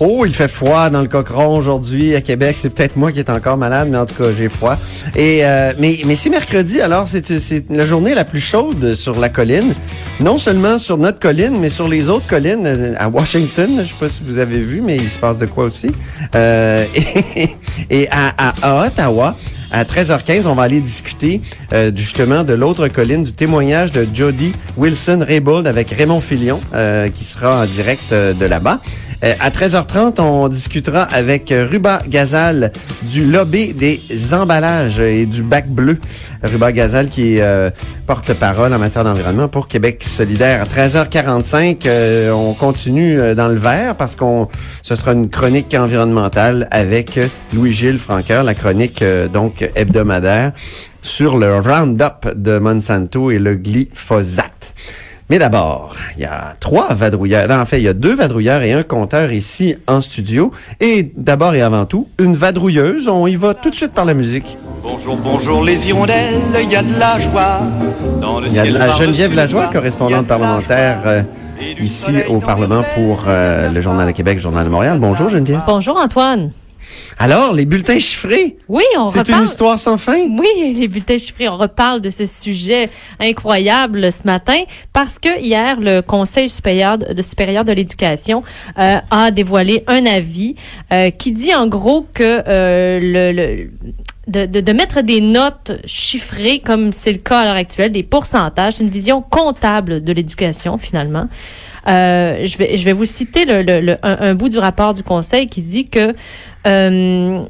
Oh, il fait froid dans le cochon aujourd'hui à Québec. C'est peut-être moi qui est encore malade, mais en tout cas, j'ai froid. Et euh, mais mais c'est mercredi, alors c'est la journée la plus chaude sur la colline. Non seulement sur notre colline, mais sur les autres collines euh, à Washington. Je sais pas si vous avez vu, mais il se passe de quoi aussi. Euh, et et à, à, à Ottawa. À 13h15, on va aller discuter euh, justement de l'autre colline, du témoignage de Jody Wilson-Raybould avec Raymond Filion, euh, qui sera en direct euh, de là-bas. Euh, à 13h30, on discutera avec Ruba Gazal du lobby des emballages et du bac bleu. Ruba Gazal qui est euh, porte-parole en matière d'environnement pour Québec solidaire. À 13h45, euh, on continue euh, dans le vert parce qu'on ce sera une chronique environnementale avec Louis-Gilles Franqueur, la chronique euh, donc hebdomadaire sur le Roundup de Monsanto et le glyphosate. Mais d'abord, il y a trois vadrouilleurs. Non, en fait, il y a deux vadrouilleurs et un compteur ici en studio. Et d'abord et avant tout, une vadrouilleuse. On y va tout de suite par la musique. Bonjour, bonjour les hirondelles, il y a de la joie dans le Il y a de la Geneviève Lajoie, correspondante parlementaire joie. euh, ici au Parlement pour euh, le Journal de Québec, Journal de Montréal. Bonjour Geneviève. Bonjour Antoine. Alors, les bulletins chiffrés, Oui, on c'est reparle. une histoire sans fin? Oui, les bulletins chiffrés. On reparle de ce sujet incroyable ce matin parce que hier, le Conseil supérieur de, de supérieur de l'éducation euh, a dévoilé un avis euh, qui dit en gros que euh, le, le- de, de, de mettre des notes chiffrées, comme c'est le cas à l'heure actuelle, des pourcentages, c'est une vision comptable de l'éducation finalement. Euh, je, vais, je vais vous citer le, le- le- un, un bout du rapport du Conseil qui dit que euh,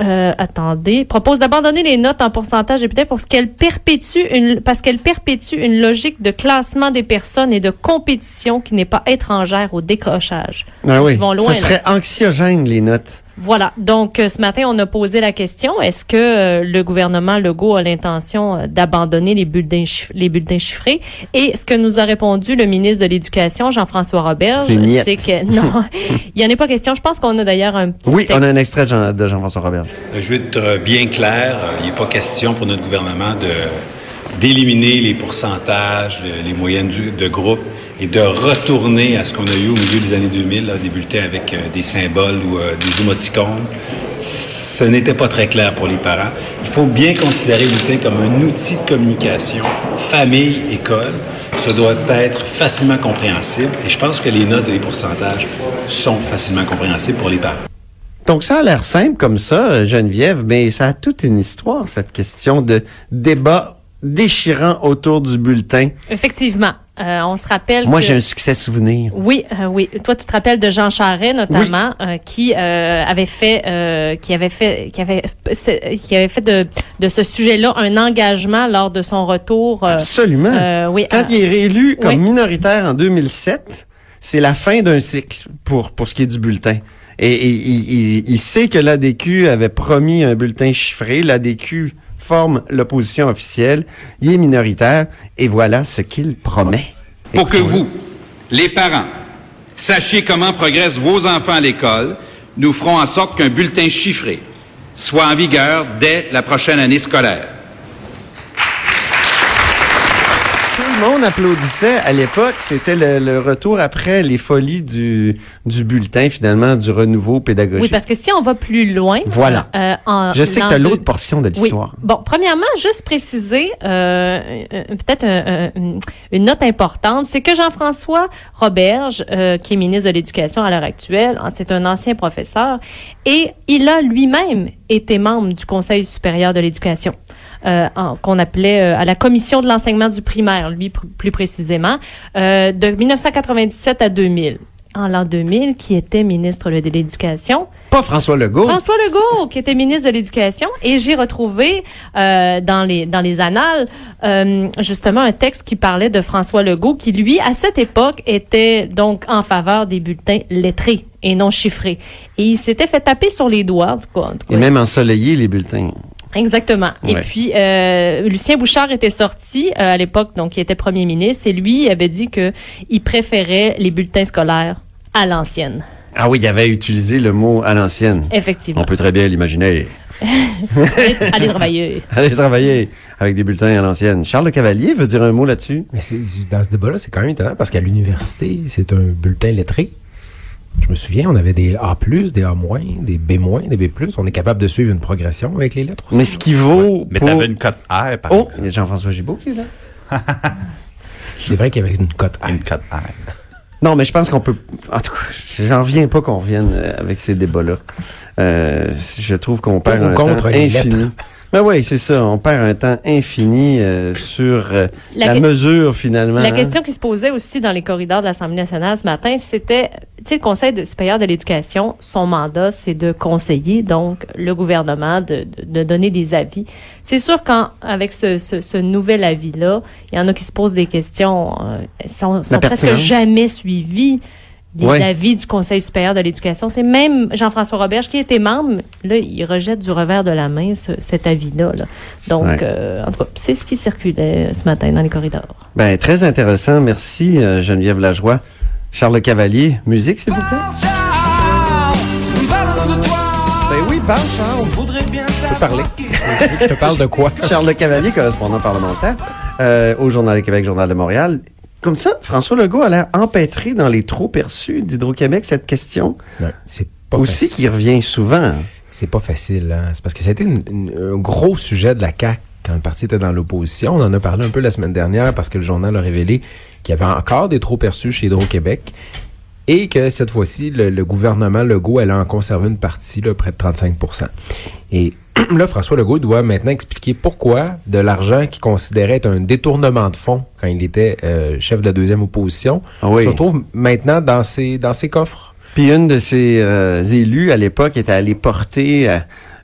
euh, attendez, propose d'abandonner les notes en pourcentage et peut-être parce qu'elles perpétuent une parce qu'elles perpétuent une logique de classement des personnes et de compétition qui n'est pas étrangère au décrochage. Ah oui, vont loin, ça là. serait anxiogène, les notes. Voilà. Donc euh, ce matin, on a posé la question est-ce que euh, le gouvernement Legault a l'intention euh, d'abandonner les bulletins les bulletins chiffrés? Et ce que nous a répondu le ministre de l'Éducation Jean-François Roberge, C'est que non, il y en est pas question. Je pense qu'on a d'ailleurs un petit Oui, texte. on a un extrait de Jean- de Jean-François Robert. Euh, Je veux être bien clair, il n'est pas question pour notre gouvernement de d'éliminer les pourcentages, le- les moyennes du- de groupe et de retourner à ce qu'on a eu au milieu des années 2000, là, bulletins avec euh, des symboles ou euh, des émoticônes. Ce n'était pas très clair pour les parents. Il faut bien considérer bulletin comme un outil de communication, famille, école. Ça doit être facilement compréhensible et je pense que les notes et les pourcentages sont facilement compréhensibles pour les parents. Donc ça a l'air simple comme ça, Geneviève, mais ça a toute une histoire, cette question de débat déchirant autour du bulletin. Effectivement. Euh, on se rappelle Moi, que- j'ai un succès souvenir. Oui, euh, oui. Toi, tu te rappelles de Jean Charest notamment, euh, qui avait fait, qui avait fait, qui avait, qui avait fait de, de ce sujet-là un engagement lors de son retour. Absolument. oui, Quand il est réélu comme oui. minoritaire en 2007, c'est la fin d'un cycle pour, pour ce qui est du bulletin. Et, et il, il- il sait que l'ADQ avait promis un bulletin chiffré. L'ADQ forme l'opposition officielle. Il est minoritaire. Et voilà ce qu'il promet. Pour que vous, les parents, sachiez comment progressent vos enfants à l'école, nous ferons en sorte qu'un bulletin chiffré soit en vigueur dès la prochaine année scolaire. Tout le monde applaudissait à l'époque. C'était le, le retour après les folies du, du bulletin, finalement, du renouveau pédagogique. Oui, parce que si on va plus loin, Voilà. euh, en, Je sais que tu as l'autre portion de Oui. l'histoire. Bon, premièrement, juste préciser, euh, euh, peut-être un- un- une note importante, c'est que Jean-François Roberge, euh, qui est ministre de l'Éducation à l'heure actuelle, hein, c'est un ancien professeur, et il a lui-même été membre du Conseil supérieur de l'Éducation. Euh, qu'on appelait euh, à la commission de l'enseignement du primaire, lui pr- plus précisément, euh, de 1997 à 2000. En l'an 2000, qui était ministre de l'Éducation, Pas François Legault. François Legault, qui était ministre de l'Éducation, et j'ai retrouvé euh, dans les dans les annales euh, justement un texte qui parlait de François Legault, qui lui à cette époque était donc en faveur des bulletins lettrés et non chiffrés. Et il s'était fait taper sur les doigts, en tout cas. en tout Et même ensoleillé, les bulletins. Exactement. Et puis, euh, Lucien Bouchard était sorti euh, à l'époque, donc il était premier ministre, et lui avait dit que il préférait les bulletins scolaires à l'ancienne. Ah oui, il avait utilisé le mot à l'ancienne. Effectivement. On peut très bien l'imaginer. Allez, allez travailler. Aller travailler avec des bulletins à l'ancienne. Charles Le Cavalier veut dire un mot là-dessus? Mais c'est, dans ce débat-là, c'est quand même étonnant parce qu'à l'université, c'est un bulletin lettré. Je me souviens, on avait des A+, des A-, des B-, des B+. On est capable de suivre une progression avec les lettres aussi. Mais ce qui vaut Mais pour... t'avais une cote R, par Oh, il exemple. y a Jean-François Gibault qui est là. C'est vrai qu'il y avait une cote A. Une cote R. Non, mais je pense qu'on peut. En tout cas, j'en reviens pas qu'on revienne euh, avec ces débats-là. Euh, je trouve qu'on perd un contre temps infini. lettres. Ben oui, c'est ça. On perd un temps infini euh, sur euh, La mesure finalement. La hein. question qui se posait aussi dans les corridors de l'Assemblée nationale ce matin, c'était, tu sais, le Conseil de- supérieur de l'éducation, son mandat, c'est de conseiller, donc, le gouvernement, de, de- de donner des avis. C'est sûr qu'avec ce, ce, ce nouvel avis-là, il y en a qui se posent des questions, euh, sont, sont presque jamais suivis. Les Ouais. avis du Conseil supérieur de l'éducation. C'est même Jean-François Roberge, qui était membre, là, il rejette du revers de la main ce- cet avis-là. là. Donc, Ouais. euh, en tout cas, c'est ce qui circulait ce matin dans les corridors. Ben très intéressant. Merci euh, Geneviève Lajoie. Charles Le Cavalier, musique s'il vous plaît. Ben oui, parle Charles. Je peux parler. Je te parle de quoi? Charles Le Cavalier, correspondant parlementaire euh, au Journal de Québec, Journal de Montréal. Comme ça, François Legault a l'air empêtré dans les trop perçus d'Hydro-Québec, cette question c'est pas aussi qui revient souvent. C'est pas facile, hein. C'est parce que c'était un gros sujet de la CAQ quand le parti était dans l'opposition. On en a parlé un peu la semaine dernière parce que le journal a révélé qu'il y avait encore des trop perçus chez Hydro-Québec et que cette fois-ci, le, le gouvernement Legault allait en conserver une partie, là, près de 35 Et là, François Legault doit maintenant expliquer pourquoi de l'argent qu'il considérait être un détournement de fonds quand il était euh, chef de la deuxième opposition Ah oui. se retrouve maintenant dans ses, dans ses coffres. Puis une de ses euh, élus à l'époque était allée porter euh,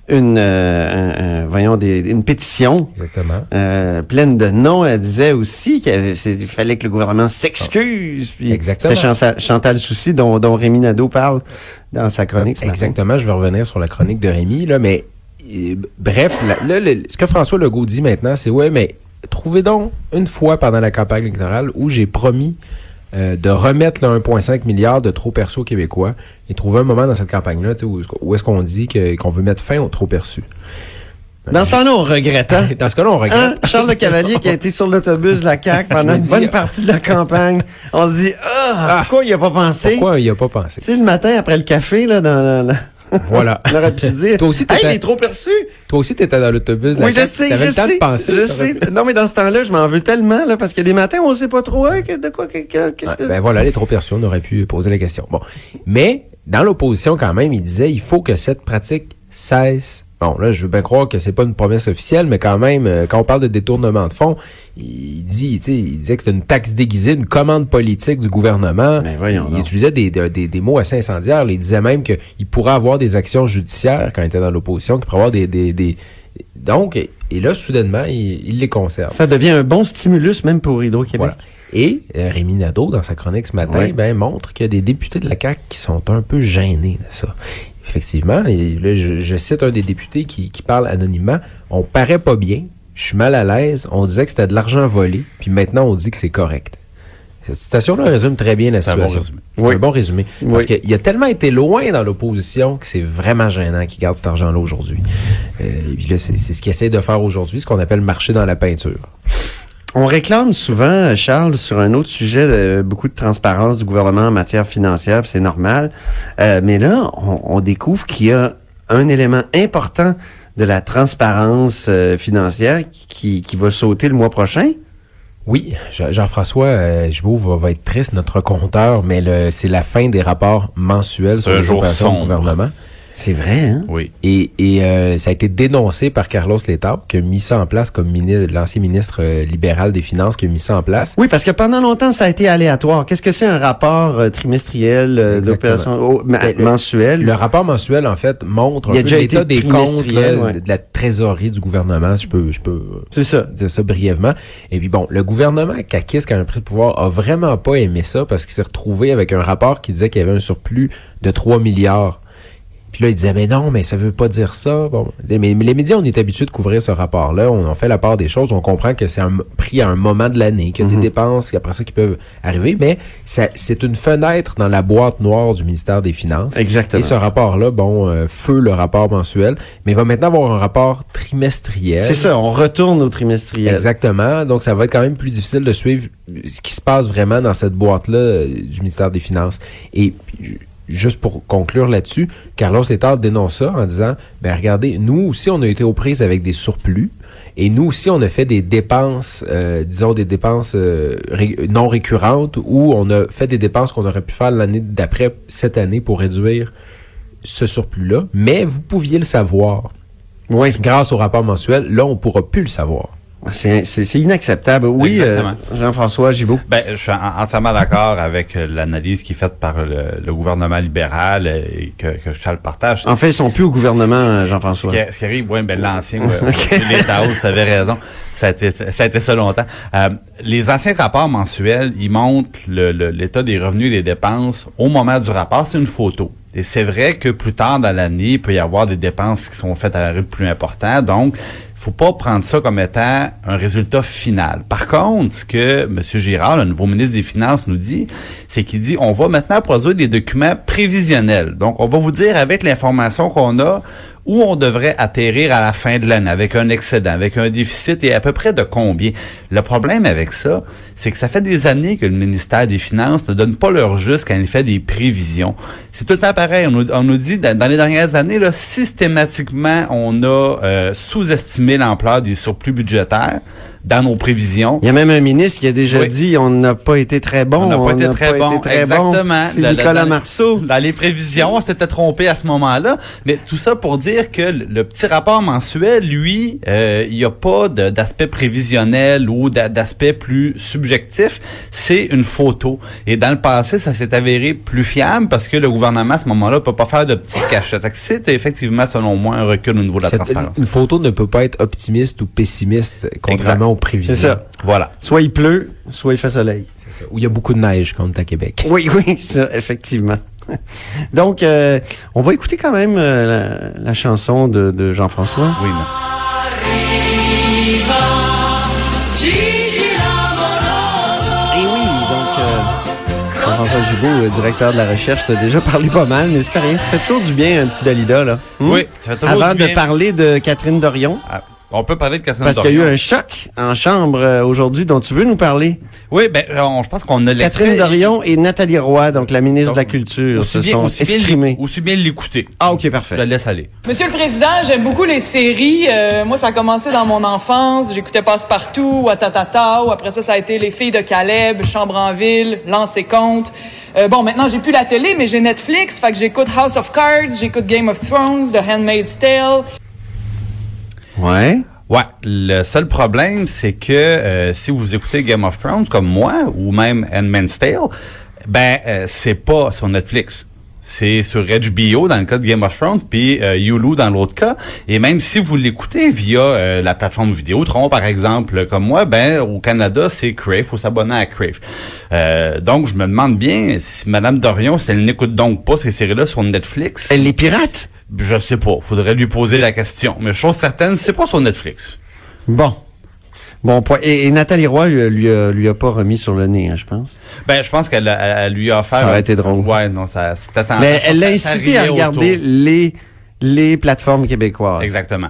une, un- un- voyons, des, une pétition Exactement. pleine de noms. Elle disait aussi qu'il fallait que le gouvernement s'excuse. Exactement. C'était Chantal, Chantal Soucy dont, dont Rémi Nadeau parle dans sa chronique. ce matin. Exactement, je vais revenir sur la chronique de Rémi, là, mais bref, là, là, le- ce que François Legault dit maintenant, c'est ouais, mais trouvez donc une fois pendant la campagne électorale où j'ai promis euh, de remettre le 1,5 milliard de trop perçus aux Québécois et trouver un moment dans cette campagne-là où, où est-ce qu'on dit que- qu'on veut mettre fin aux trop perçus. Dans ce temps-là, on regrette. hein? Dans ce cas-là, on Hein? regrette. Charles Le Cavalier qui a été sur l'autobus de la CAQ pendant une bonne ah. partie de la campagne. On se dit, ah, Ah. pourquoi il a pas pensé? Pourquoi il n'y a pas pensé? Tu sais, le matin, après le café, là, dans la... la- Voilà. On aurait pu dire. Toi aussi, hey, t'étais- il est trop perçu. Toi aussi, tu étais dans l'autobus. Oui, je sais, je le temps sais. de penser. je sais. Non, mais dans ce temps-là, je m'en veux tellement, là, parce qu'il y a des matins où on sait pas trop, hein, de quoi, que- que- qu'est-ce que... ben voilà, les trop perçus, on aurait pu poser la question. Bon. Mais, dans l'opposition, quand même, il disait, il faut que cette pratique cesse. Bon, là, je veux bien croire que c'est pas une promesse officielle, mais quand même, euh, quand on parle de détournement de fonds, il dit, tu sais, il disait que c'était une taxe déguisée, une commande politique du gouvernement. Ben voyons il donc. utilisait des, des, des- mots assez incendiaires. Il disait même qu'il pourrait avoir des actions judiciaires quand il était dans l'opposition, qu'il pourrait avoir des, des, des... Donc, et là, soudainement, il, il les conserve. Ça devient un bon stimulus, même pour Hydro-Québec. Voilà. Et euh, Rémi Nadeau, dans sa chronique ce matin, ben, montre qu'il y a des députés de la CAQ qui sont un peu gênés de ça. Effectivement, et là, je, je cite un des députés qui, qui parle anonymement. On paraît pas bien, je suis mal à l'aise, on disait que c'était de l'argent volé, puis maintenant on dit que c'est correct. Cette citation-là résume très bien la C'est un bon situation. résumé. C'est Oui. un bon résumé. Oui. Parce qu'il a tellement été loin dans l'opposition que c'est vraiment gênant qu'il garde cet argent-là aujourd'hui. Euh, et puis là, c'est c'est ce qu'il essaie de faire aujourd'hui, ce qu'on appelle marcher dans la peinture. On réclame souvent, Charles, sur un autre sujet, euh, beaucoup de transparence du gouvernement en matière financière, c'est normal. Euh, mais là, on, on découvre qu'il y a un élément important de la transparence euh, financière qui, qui va sauter le mois prochain. Oui, Jean- Jean-François euh, Gibault va, va être triste, notre compteur, mais le- c'est la fin des rapports mensuels sur les jour opérations du sombre. gouvernement. C'est vrai, hein? Oui. Et, et euh, ça a été dénoncé par Carlos Letao, qui a mis ça en place comme ministre, l'ancien ministre euh, libéral des Finances, qui a mis ça en place. Oui, parce que pendant longtemps, ça a été aléatoire. Qu'est-ce que c'est un rapport euh, trimestriel euh, d'opération oh, ma- Ben, le- mensuel? Le rapport mensuel, en fait, montre l'état des comptes trimestriel, là, ouais. de la trésorerie du gouvernement, si je peux, je peux C'est ça. dire ça brièvement. Et puis bon, le gouvernement Kakis, qui a un prix de pouvoir, a vraiment pas aimé ça parce qu'il s'est retrouvé avec un rapport qui disait qu'il y avait un surplus de 3 milliards. Puis là, il disait, mais non, mais ça veut pas dire ça. Bon, mais, mais les médias, on est habitués de couvrir ce rapport-là. On en fait la part des choses. On comprend que c'est un pris à un moment de l'année, qu'il y a des dépenses après ça qui peuvent arriver. Mais ça- c'est une fenêtre dans la boîte noire du ministère des Finances. Exactement. Et ce rapport-là, bon, euh, feu le rapport mensuel, mais il va maintenant avoir un rapport trimestriel. C'est ça, on retourne au trimestriel. Exactement. Donc, ça va être quand même plus difficile de suivre ce qui se passe vraiment dans cette boîte-là euh, du ministère des Finances. Et ju- juste pour conclure là-dessus, Carlos Letard dénonce ça en disant, ben regardez, nous aussi, on a été aux prises avec des surplus. Et nous aussi, on a fait des dépenses, euh, disons des dépenses euh, ré- non récurrentes, où on a fait des dépenses qu'on aurait pu faire l'année d'après cette année pour réduire ce surplus-là. Mais vous pouviez le savoir. Oui. Grâce au rapport mensuel, là, on pourra plus le savoir. C'est c'est- inacceptable. Oui, euh, Jean-François Gibault. Ben, je suis en- entièrement d'accord avec euh, l'analyse qui est faite par le, le gouvernement libéral euh, et que, que je le partage. En fait, ils sont plus au gouvernement, Jean-François. Ce qui, ce qui arrive, oui, ben, l'ancien, Taos, ça avait raison. Ça a été ça, a été ça longtemps. Euh, les anciens rapports mensuels, ils montrent l'état des revenus et des dépenses au moment du rapport. C'est une photo. Et c'est vrai que plus tard dans l'année, il peut y avoir des dépenses qui sont faites à un rythme plus important. Donc, faut pas prendre ça comme étant un résultat final. Par contre, ce que M. Girard, le nouveau ministre des Finances, nous dit, c'est qu'il dit on va maintenant produire des documents prévisionnels. Donc, on va vous dire avec l'information qu'on a où on devrait atterrir à la fin de l'année avec un excédent, avec un déficit et à peu près de combien? Le problème avec ça, c'est que ça fait des années que le ministère des Finances ne donne pas leur juste quand il fait des prévisions. C'est tout le temps pareil. On nous, dit, dans, dans les dernières années, là, systématiquement, on a euh, sous-estimé l'ampleur des surplus budgétaires dans nos prévisions. Il y a même un ministre qui a déjà Oui. dit on n'a pas été très bon. On n'a pas été très bon. très Exactement. C'est Nicolas dans- Marceau. Dans les prévisions, on s'était trompé à ce moment-là. Mais tout ça pour dire que le, le petit rapport mensuel, lui, euh, il n'y a pas d'aspect prévisionnel ou d'a- d'aspect plus subjectif. C'est une photo. Et dans le passé, ça s'est avéré plus fiable parce que le gouvernement, à ce moment-là, peut pas faire de petites cachettes. C'est effectivement, selon moi, un recul au niveau de la Cette- transparence. une photo ne peut pas être optimiste ou pessimiste, contrairement aux prévisions. C'est ça. Voilà. Soit il pleut, soit il fait soleil. Où il y a beaucoup de neige, comme à Québec. Oui, oui, ça, effectivement. Donc, euh, on va écouter quand même euh, la, la chanson de, de Jean-François. Oui, merci. Et oui, donc euh, Jean-François Gibault, directeur de la recherche, t'a déjà parlé pas mal, mais c'est pas rien. Ça fait toujours du bien, un petit Dalida, là. Hmm? Oui, ça fait toujours Avant du de bien. parler de Catherine Dorion, Ah, On peut parler de Catherine parce qu'il y a eu Dorion. un choc en chambre euh, aujourd'hui dont tu veux nous parler? Oui, ben, on- je pense qu'on a Catherine. Dorion et Nathalie Roy, donc la ministre de la Culture, se bien, sont aussi bien exprimées. l'é- aussi bien l'écouter. Ah, ok, Je parfait. la laisse aller. Monsieur le Président, j'aime beaucoup les séries. Euh, moi, ça a commencé dans mon enfance. J'écoutais Passe-Partout, Watatata, ou après ça, ça a été Les Filles de Caleb, Chambre en Ville, Lance et Compte. Euh, bon, maintenant, j'ai plus la télé, mais j'ai Netflix, fait que j'écoute House of Cards, j'écoute Game of Thrones, The Handmaid's Tale. Ouais. Ouais, le seul problème, c'est que euh, si vous écoutez Game of Thrones comme moi, ou même Handmaid's Tale, ben, euh, c'est pas sur Netflix. C'est sur HBO dans le cas de Game of Thrones, puis euh, Hulu dans l'autre cas. Et même si vous l'écoutez via euh, la plateforme Vidéotron, par exemple, comme moi, ben au Canada, c'est Crave, faut s'abonner à Crave. Donc, je me demande bien si Madame Dorion, si elle n'écoute donc pas ces séries-là sur Netflix. Elle les pirate? Je sais pas, faudrait lui poser la question. Mais chose certaine, c'est pas sur Netflix. Bon. Bon point. Et, et Nathalie Roy lui, lui, a, lui a pas remis sur le nez, hein, je pense? Ben, je pense qu'elle lui a offert. Ça aurait été drôle. Ouais, non, ça, c'était. Mais elle l'a incité à regarder autour. les, les plateformes québécoises. Exactement.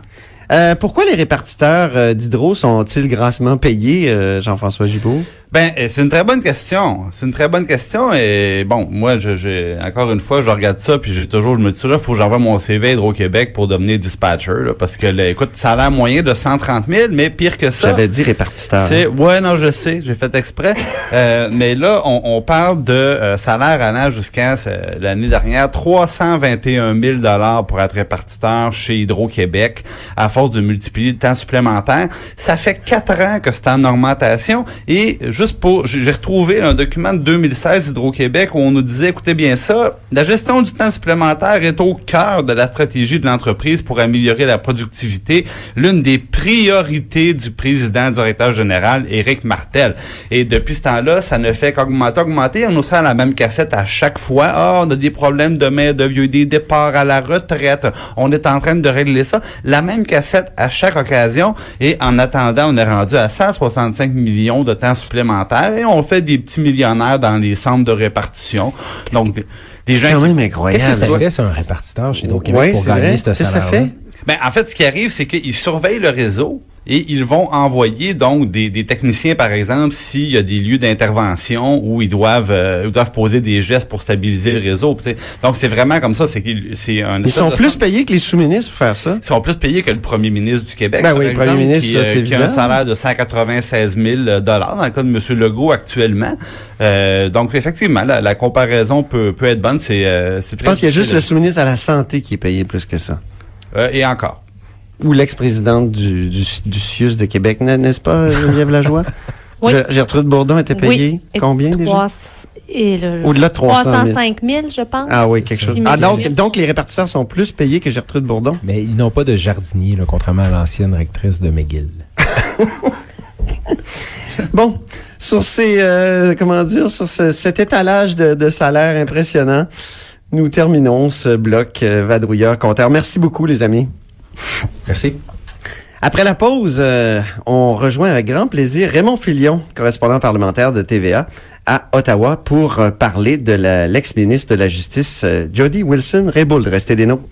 Euh, pourquoi les répartiteurs euh, d'hydro sont-ils grassement payés, euh, Jean-François Gibault? Ben, euh, c'est une très bonne question. C'est une très bonne question et bon, moi, je, j'ai encore une fois, je regarde ça puis j'ai toujours, je me dis là, faut que j'envoie mon CV à Hydro-Québec pour devenir dispatcher, là, parce que, là, écoute, l'air moyen de 130 000, mais pire que ça. J'avais dit répartiteur. C'est ouais non je sais j'ai fait exprès Euh, mais là on, on parle de euh, salaire allant jusqu'à euh, l'année dernière 321 000 dollars pour être répartiteur chez Hydro-Québec à force de multiplier le temps supplémentaire. Ça fait quatre ans que c'est en augmentation. Et juste pour, j'ai retrouvé un document de 2016 Hydro-Québec où on nous disait, écoutez bien ça, la gestion du temps supplémentaire est au cœur de la stratégie de l'entreprise pour améliorer la productivité, l'une des priorités du président directeur général, Éric Martel. Et depuis ce temps-là, ça ne fait qu'augmenter, augmenter. On nous sert la même cassette à chaque fois. Ah, on a des problèmes de main de vieux, des départs à la retraite. On est en train de régler ça. La même cassette à chaque occasion. Et en attendant, on est rendu à 165 millions de temps supplémentaire et on fait des petits millionnaires dans les centres de répartition. Donc, des gens. C'est quand même incroyable. Qu'est-ce que ça fait, c'est un répartiteur chez Hydro-Québec Ouais, pour c'est gagner vrai. ce Qu'est-ce que ça salaire fait? Ben, en fait, ce qui arrive, c'est qu'ils surveillent le réseau et ils vont envoyer donc des, des techniciens, par exemple, s'il y a des lieux d'intervention où ils doivent euh, ils doivent poser des gestes pour stabiliser le réseau. Donc c'est vraiment comme ça. C'est qu'ils- c'est un. Ils sont plus payés que les sous-ministres pour faire ça. Ils sont plus payés que le premier ministre du Québec, Ben par oui, le premier ministre, qui, ça, euh, qui a un salaire de 196 000 dollars dans le cas de M. Legault actuellement. Euh, donc effectivement, la, la comparaison peut, peut être bonne. C'est euh, Je pense qu'il y a juste le sous-ministre à la santé qui est payé plus que ça. Euh, et encore. Ou l'ex-présidente du, du, du CIUS de Québec, n'est- n'est-ce pas, Geneviève Lajoie? Oui. Je- Gertrude Bourdon était payée Oui. combien Et déjà? trois- Et le, Au-delà de 300 000. 305 000, je pense. Ah oui, quelque chose. Ah, donc, donc les répartiteurs sont plus payés que Gertrude Bourdon? Mais ils n'ont pas de jardinier, là, contrairement à l'ancienne rectrice de McGill. Bon, sur ces, euh, comment dire, sur ce- cet étalage de, de salaire impressionnant, nous terminons ce bloc euh, vadrouilleur compteur. Merci beaucoup, les amis. Merci. Après la pause, euh, on rejoint avec grand plaisir Raymond Filion, correspondant parlementaire de TVA à Ottawa, pour euh, parler de l'ex-ministre de la Justice, euh, Jody Wilson-Raybould. Restez des nôtres.